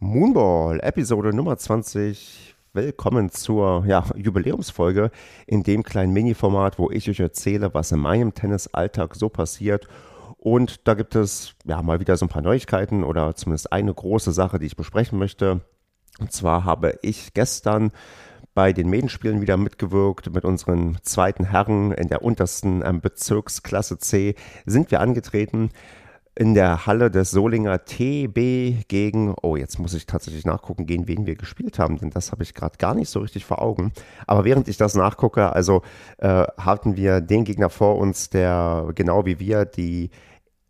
Moonball, Episode Nummer 20. Willkommen zur ja, Jubiläumsfolge in dem kleinen Mini-Format, wo ich euch erzähle, was in meinem Tennisalltag so passiert. Und da gibt es ja mal wieder so ein paar Neuigkeiten oder zumindest eine große Sache, die ich besprechen möchte. Und zwar habe ich gestern bei den Medenspielen wieder mitgewirkt. Mit unseren zweiten Herren in der untersten ähm, Bezirksklasse C sind wir angetreten in der Halle des Solinger TB gegen, oh, jetzt muss ich tatsächlich nachgucken, gegen wen wir gespielt haben, denn das habe ich gerade gar nicht so richtig vor Augen. Aber während ich das nachgucke, also äh, hatten wir den Gegner vor uns, der genau wie wir die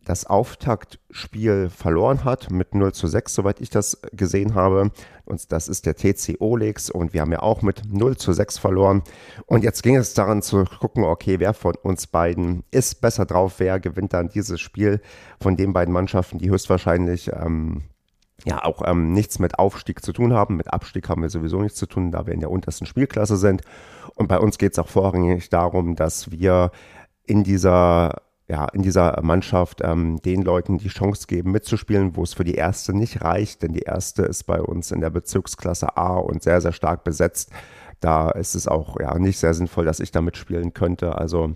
das Auftaktspiel verloren hat mit 0 zu 6, soweit ich das gesehen habe. Und das ist der TC Olex und wir haben ja auch mit 0 zu 6 verloren. Und jetzt ging es daran zu gucken, okay, wer von uns beiden ist besser drauf, wer gewinnt dann dieses Spiel von den beiden Mannschaften, die höchstwahrscheinlich ähm, ja auch ähm, nichts mit Aufstieg zu tun haben. Mit Abstieg haben wir sowieso nichts zu tun, da wir in der untersten Spielklasse sind. Und bei uns geht es auch vorrangig darum, dass wir in dieser ja, in dieser Mannschaft ähm, den Leuten die Chance geben, mitzuspielen, wo es für die erste nicht reicht, denn die erste ist bei uns in der Bezirksklasse A und sehr, sehr stark besetzt. Da ist es auch ja nicht sehr sinnvoll, dass ich da mitspielen könnte. Also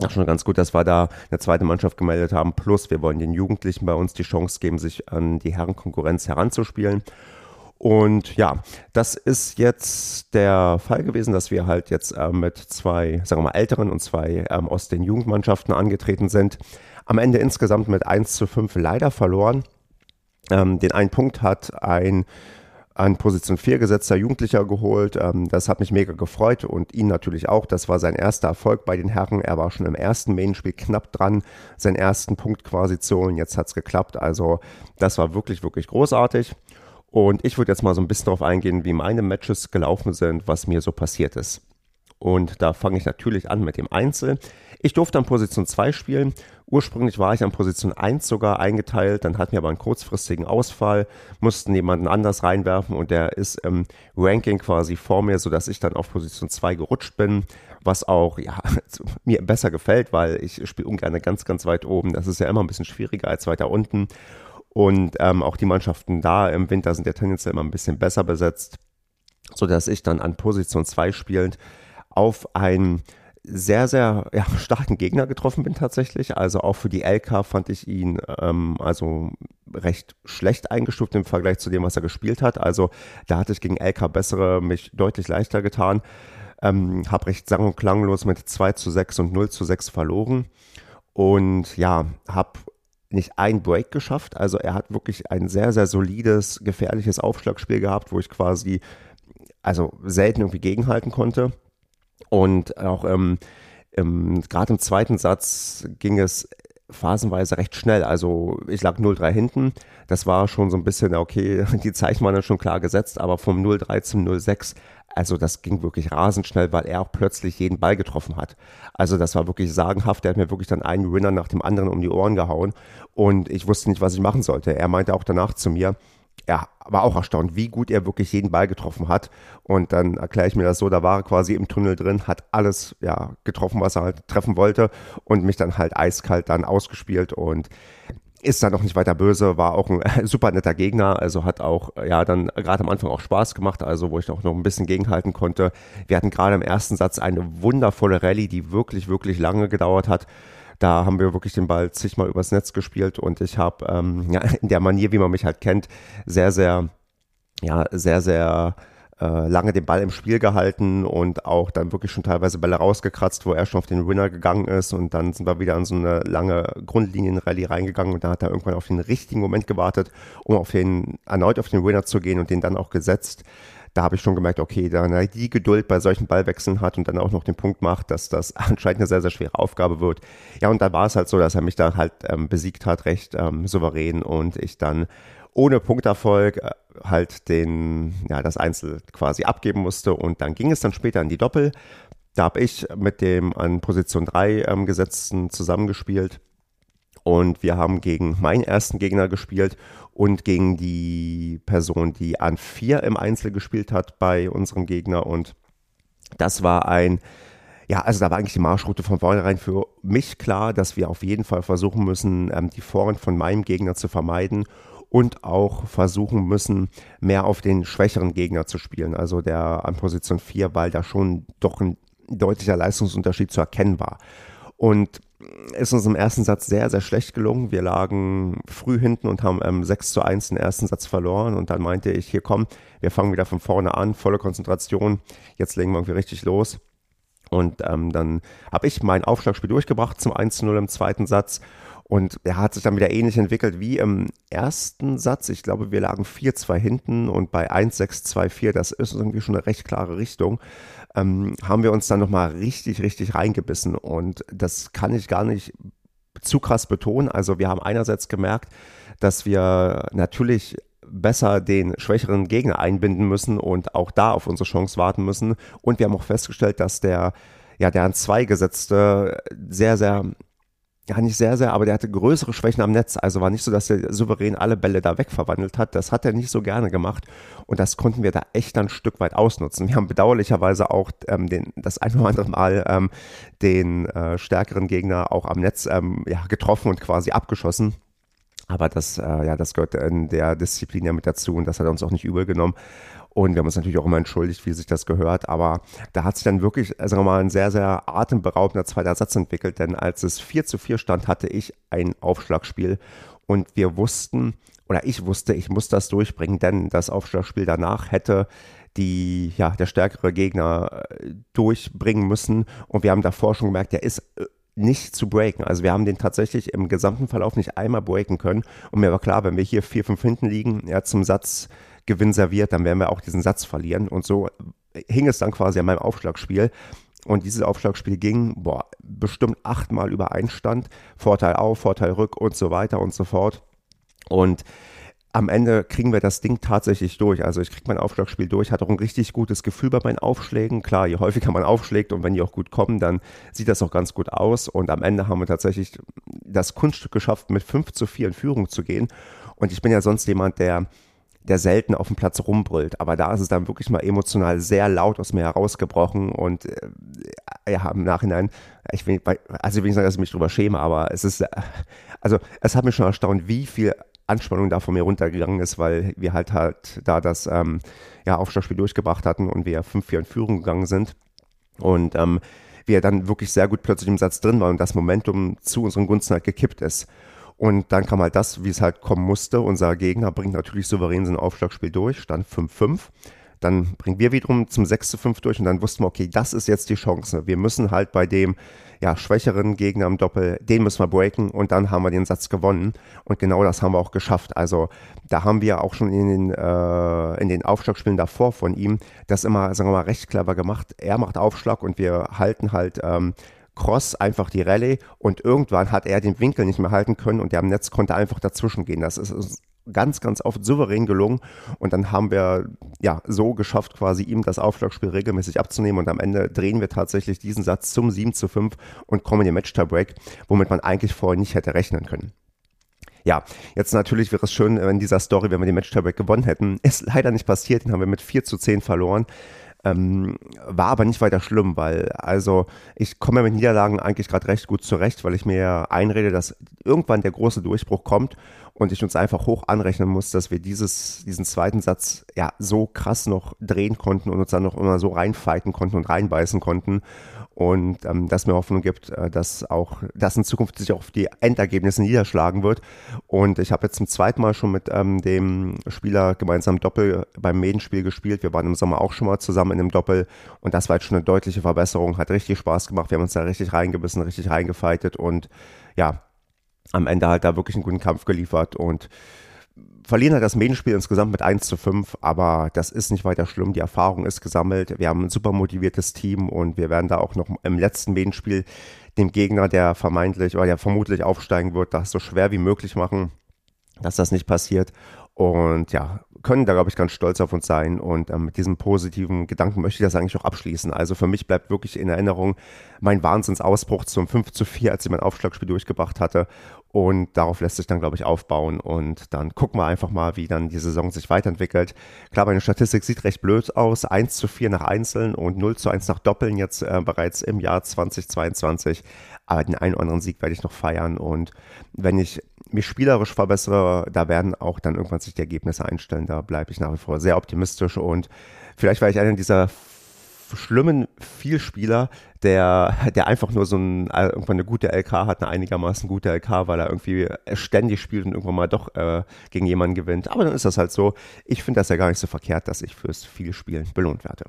ja, schon ganz gut, dass wir da eine zweite Mannschaft gemeldet haben. Plus, wir wollen den Jugendlichen bei uns die Chance geben, sich an die Herrenkonkurrenz heranzuspielen. Und ja, das ist jetzt der Fall gewesen, dass wir halt jetzt äh, mit zwei, sagen wir mal, älteren und zwei ähm, aus den Jugendmannschaften angetreten sind. Am Ende insgesamt mit 1 zu 5 leider verloren. Ähm, den einen Punkt hat ein an Position 4 gesetzter Jugendlicher geholt. Ähm, das hat mich mega gefreut und ihn natürlich auch. Das war sein erster Erfolg bei den Herren. Er war schon im ersten Main-Spiel knapp dran, seinen ersten Punkt quasi zu holen. Jetzt hat es geklappt. Also das war wirklich, wirklich großartig. Und ich würde jetzt mal so ein bisschen darauf eingehen, wie meine Matches gelaufen sind, was mir so passiert ist. Und da fange ich natürlich an mit dem Einzel. Ich durfte an Position 2 spielen. Ursprünglich war ich an Position 1 sogar eingeteilt, dann hatten wir aber einen kurzfristigen Ausfall, mussten jemanden anders reinwerfen und der ist im Ranking quasi vor mir, sodass ich dann auf Position 2 gerutscht bin, was auch ja, mir besser gefällt, weil ich spiele ungern ganz, ganz weit oben. Das ist ja immer ein bisschen schwieriger als weiter unten. Und ähm, auch die Mannschaften da im Winter sind ja tendenziell immer ein bisschen besser besetzt, sodass ich dann an Position 2 spielend auf einen sehr, sehr ja, starken Gegner getroffen bin tatsächlich. Also auch für die LK fand ich ihn ähm, also recht schlecht eingestuft im Vergleich zu dem, was er gespielt hat. Also da hatte ich gegen LK bessere mich deutlich leichter getan. Ähm, habe recht sang- und klanglos mit 2 zu 6 und 0 zu 6 verloren. Und ja, habe nicht ein Break geschafft. Also er hat wirklich ein sehr, sehr solides, gefährliches Aufschlagspiel gehabt, wo ich quasi also selten irgendwie gegenhalten konnte. Und auch ähm, ähm, gerade im zweiten Satz ging es phasenweise recht schnell. Also ich lag 0-3 hinten. Das war schon so ein bisschen, okay, die Zeichen waren dann schon klar gesetzt, aber vom 0-3 zum 0-6 also das ging wirklich rasend schnell, weil er auch plötzlich jeden Ball getroffen hat. Also das war wirklich sagenhaft. Der hat mir wirklich dann einen Winner nach dem anderen um die Ohren gehauen und ich wusste nicht, was ich machen sollte. Er meinte auch danach zu mir, er war auch erstaunt, wie gut er wirklich jeden Ball getroffen hat. Und dann erkläre ich mir das so, da war er quasi im Tunnel drin, hat alles ja getroffen, was er halt treffen wollte und mich dann halt eiskalt dann ausgespielt und ist dann noch nicht weiter böse, war auch ein super netter Gegner, also hat auch, ja, dann gerade am Anfang auch Spaß gemacht, also wo ich auch noch ein bisschen gegenhalten konnte. Wir hatten gerade im ersten Satz eine wundervolle Rallye, die wirklich, wirklich lange gedauert hat. Da haben wir wirklich den Ball zigmal übers Netz gespielt und ich habe ähm, ja, in der Manier, wie man mich halt kennt, sehr, sehr, ja, sehr, sehr äh, lange den Ball im Spiel gehalten und auch dann wirklich schon teilweise Bälle rausgekratzt, wo er schon auf den Winner gegangen ist und dann sind wir wieder an so eine lange Grundlinienrallye reingegangen und da hat er irgendwann auf den richtigen Moment gewartet, um auf den, erneut auf den Winner zu gehen und den dann auch gesetzt da habe ich schon gemerkt, okay, da er die Geduld bei solchen Ballwechseln hat und dann auch noch den Punkt macht, dass das anscheinend eine sehr, sehr schwere Aufgabe wird. Ja, und da war es halt so, dass er mich da halt ähm, besiegt hat, recht ähm, souverän und ich dann ohne Punkterfolg äh, halt den, ja, das Einzel quasi abgeben musste. Und dann ging es dann später in die Doppel. Da habe ich mit dem an Position 3 ähm, Gesetzten zusammengespielt. Und wir haben gegen meinen ersten Gegner gespielt und gegen die Person, die an 4 im Einzel gespielt hat bei unserem Gegner. Und das war ein, ja, also da war eigentlich die Marschroute von vornherein für mich klar, dass wir auf jeden Fall versuchen müssen, ähm, die Vorhand von meinem Gegner zu vermeiden und auch versuchen müssen, mehr auf den schwächeren Gegner zu spielen. Also der an Position 4, weil da schon doch ein deutlicher Leistungsunterschied zu erkennen war. Und ist uns im ersten Satz sehr, sehr schlecht gelungen. Wir lagen früh hinten und haben ähm, 6 zu 1 den ersten Satz verloren. Und dann meinte ich, hier komm, wir fangen wieder von vorne an, volle Konzentration. Jetzt legen wir irgendwie richtig los. Und ähm, dann habe ich mein Aufschlagspiel durchgebracht zum 1 zu 0 im zweiten Satz. Und er hat sich dann wieder ähnlich entwickelt wie im ersten Satz. Ich glaube, wir lagen 4-2 hinten und bei 1-6-2-4, das ist irgendwie schon eine recht klare Richtung ähm, haben wir uns dann nochmal richtig, richtig reingebissen. Und das kann ich gar nicht zu krass betonen. Also wir haben einerseits gemerkt, dass wir natürlich besser den schwächeren Gegner einbinden müssen und auch da auf unsere Chance warten müssen. Und wir haben auch festgestellt, dass der, ja, der an zwei gesetzte sehr, sehr ja nicht sehr, sehr, aber der hatte größere Schwächen am Netz. Also war nicht so, dass er souverän alle Bälle da wegverwandelt hat. Das hat er nicht so gerne gemacht. Und das konnten wir da echt ein Stück weit ausnutzen. Wir haben bedauerlicherweise auch ähm, den, das ein oder andere Mal ähm, den äh, stärkeren Gegner auch am Netz ähm, ja, getroffen und quasi abgeschossen. Aber das, äh, ja, das gehört in der Disziplin ja mit dazu und das hat er uns auch nicht übel genommen. Und wir haben uns natürlich auch immer entschuldigt, wie sich das gehört. Aber da hat sich dann wirklich, sagen wir mal, ein sehr, sehr atemberaubender zweiter Satz entwickelt. Denn als es 4 zu 4 stand, hatte ich ein Aufschlagspiel. Und wir wussten, oder ich wusste, ich muss das durchbringen, denn das Aufschlagspiel danach hätte die, ja, der stärkere Gegner äh, durchbringen müssen. Und wir haben davor schon gemerkt, der ist äh, nicht zu breaken. Also wir haben den tatsächlich im gesamten Verlauf nicht einmal breaken können. Und mir war klar, wenn wir hier 4-5 hinten liegen, ja, zum Satz Gewinn serviert, dann werden wir auch diesen Satz verlieren. Und so hing es dann quasi an meinem Aufschlagspiel. Und dieses Aufschlagspiel ging, boah, bestimmt achtmal über Einstand. Vorteil auf, Vorteil rück und so weiter und so fort. Und am Ende kriegen wir das Ding tatsächlich durch. Also ich kriege mein Aufschlagspiel durch, hatte auch ein richtig gutes Gefühl bei meinen Aufschlägen. Klar, je häufiger man aufschlägt und wenn die auch gut kommen, dann sieht das auch ganz gut aus. Und am Ende haben wir tatsächlich das Kunststück geschafft, mit 5 zu 4 in Führung zu gehen. Und ich bin ja sonst jemand, der der selten auf dem Platz rumbrüllt. Aber da ist es dann wirklich mal emotional sehr laut aus mir herausgebrochen und äh, ja, im Nachhinein, ich will, also ich will nicht sagen, dass ich mich drüber schäme, aber es ist, äh, also es hat mich schon erstaunt, wie viel Anspannung da von mir runtergegangen ist, weil wir halt halt da das ähm, ja, Aufschlagspiel durchgebracht hatten und wir 5-4 in Führung gegangen sind. Und ähm, wir dann wirklich sehr gut plötzlich im Satz drin waren und das Momentum zu unseren Gunsten halt gekippt ist. Und dann kam halt das, wie es halt kommen musste. Unser Gegner bringt natürlich souverän sein Aufschlagspiel durch, stand 5-5. Dann bringen wir wiederum zum 6 zu 5 durch und dann wussten wir, okay, das ist jetzt die Chance. Wir müssen halt bei dem ja, schwächeren Gegner im Doppel, den müssen wir breaken und dann haben wir den Satz gewonnen. Und genau das haben wir auch geschafft. Also da haben wir auch schon in den, äh, in den Aufschlagspielen davor von ihm das immer, sagen wir mal, recht clever gemacht. Er macht Aufschlag und wir halten halt ähm, Cross einfach die Rallye und irgendwann hat er den Winkel nicht mehr halten können und der am Netz konnte einfach dazwischen gehen. Das ist ganz, ganz oft souverän gelungen und dann haben wir ja so geschafft, quasi ihm das Aufschlagspiel regelmäßig abzunehmen und am Ende drehen wir tatsächlich diesen Satz zum 7 zu 5 und kommen in den Match-Tiebreak, womit man eigentlich vorher nicht hätte rechnen können. Ja, jetzt natürlich wäre es schön, wenn dieser Story, wenn wir den Match-Tiebreak gewonnen hätten. Ist leider nicht passiert, den haben wir mit 4 zu 10 verloren. Ähm, war aber nicht weiter schlimm, weil also ich komme mit Niederlagen eigentlich gerade recht gut zurecht, weil ich mir einrede, dass irgendwann der große Durchbruch kommt und ich uns einfach hoch anrechnen muss, dass wir dieses, diesen zweiten Satz ja so krass noch drehen konnten und uns dann noch immer so reinfighten konnten und reinbeißen konnten und ähm, das mir Hoffnung gibt, äh, dass auch das in Zukunft sich auch auf die Endergebnisse niederschlagen wird. Und ich habe jetzt zum zweiten Mal schon mit ähm, dem Spieler gemeinsam Doppel beim Medenspiel gespielt. Wir waren im Sommer auch schon mal zusammen in einem Doppel und das war jetzt schon eine deutliche Verbesserung. Hat richtig Spaß gemacht. Wir haben uns da richtig reingebissen, richtig reingefightet und ja, am Ende halt da wirklich einen guten Kampf geliefert und verlieren halt das Medienspiel insgesamt mit 1 zu 5, aber das ist nicht weiter schlimm. Die Erfahrung ist gesammelt. Wir haben ein super motiviertes Team und wir werden da auch noch im letzten Medienspiel dem Gegner, der vermeintlich oder der vermutlich aufsteigen wird, das so schwer wie möglich machen, dass das nicht passiert. Und ja, können da, glaube ich, ganz stolz auf uns sein. Und ähm, mit diesem positiven Gedanken möchte ich das eigentlich auch abschließen. Also für mich bleibt wirklich in Erinnerung mein Wahnsinnsausbruch zum 5 zu 4, als ich mein Aufschlagspiel durchgebracht hatte. Und darauf lässt sich dann, glaube ich, aufbauen. Und dann gucken wir einfach mal, wie dann die Saison sich weiterentwickelt. Klar, meine Statistik sieht recht blöd aus. 1 zu 4 nach Einzeln und 0 zu 1 nach Doppeln jetzt äh, bereits im Jahr 2022. Aber den einen oder anderen Sieg werde ich noch feiern. Und wenn ich mich spielerisch verbessere, da werden auch dann irgendwann sich die Ergebnisse einstellen. Da bleibe ich nach wie vor sehr optimistisch und vielleicht war ich einer dieser schlimmen Vielspieler, der, der einfach nur so ein, äh, irgendwann eine gute LK hat, eine einigermaßen gute LK, weil er irgendwie ständig spielt und irgendwann mal doch äh, gegen jemanden gewinnt. Aber dann ist das halt so. Ich finde das ja gar nicht so verkehrt, dass ich fürs Vielspielen belohnt werde.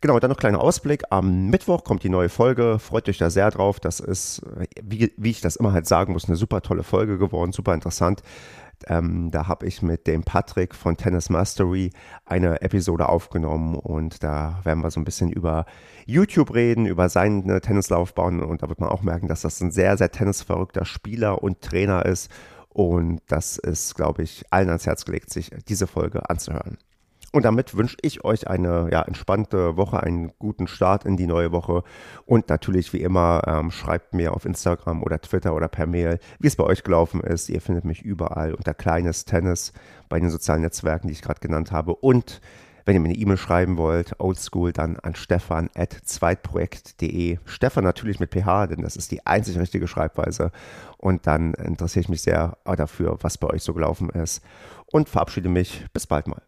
Genau, dann noch ein kleiner Ausblick. Am Mittwoch kommt die neue Folge. Freut euch da sehr drauf. Das ist, wie, wie ich das immer halt sagen muss, eine super tolle Folge geworden, super interessant. Ähm, da habe ich mit dem Patrick von Tennis Mastery eine Episode aufgenommen und da werden wir so ein bisschen über YouTube reden, über seine Tennislaufbahn und da wird man auch merken, dass das ein sehr, sehr tennisverrückter Spieler und Trainer ist und das ist, glaube ich, allen ans Herz gelegt, sich diese Folge anzuhören. Und damit wünsche ich euch eine ja, entspannte Woche, einen guten Start in die neue Woche. Und natürlich, wie immer, ähm, schreibt mir auf Instagram oder Twitter oder per Mail, wie es bei euch gelaufen ist. Ihr findet mich überall unter Kleines Tennis bei den sozialen Netzwerken, die ich gerade genannt habe. Und wenn ihr mir eine E-Mail schreiben wollt, oldschool, dann an stefan at zweitprojekt.de. Stefan natürlich mit PH, denn das ist die einzig richtige Schreibweise. Und dann interessiere ich mich sehr dafür, was bei euch so gelaufen ist. Und verabschiede mich. Bis bald mal.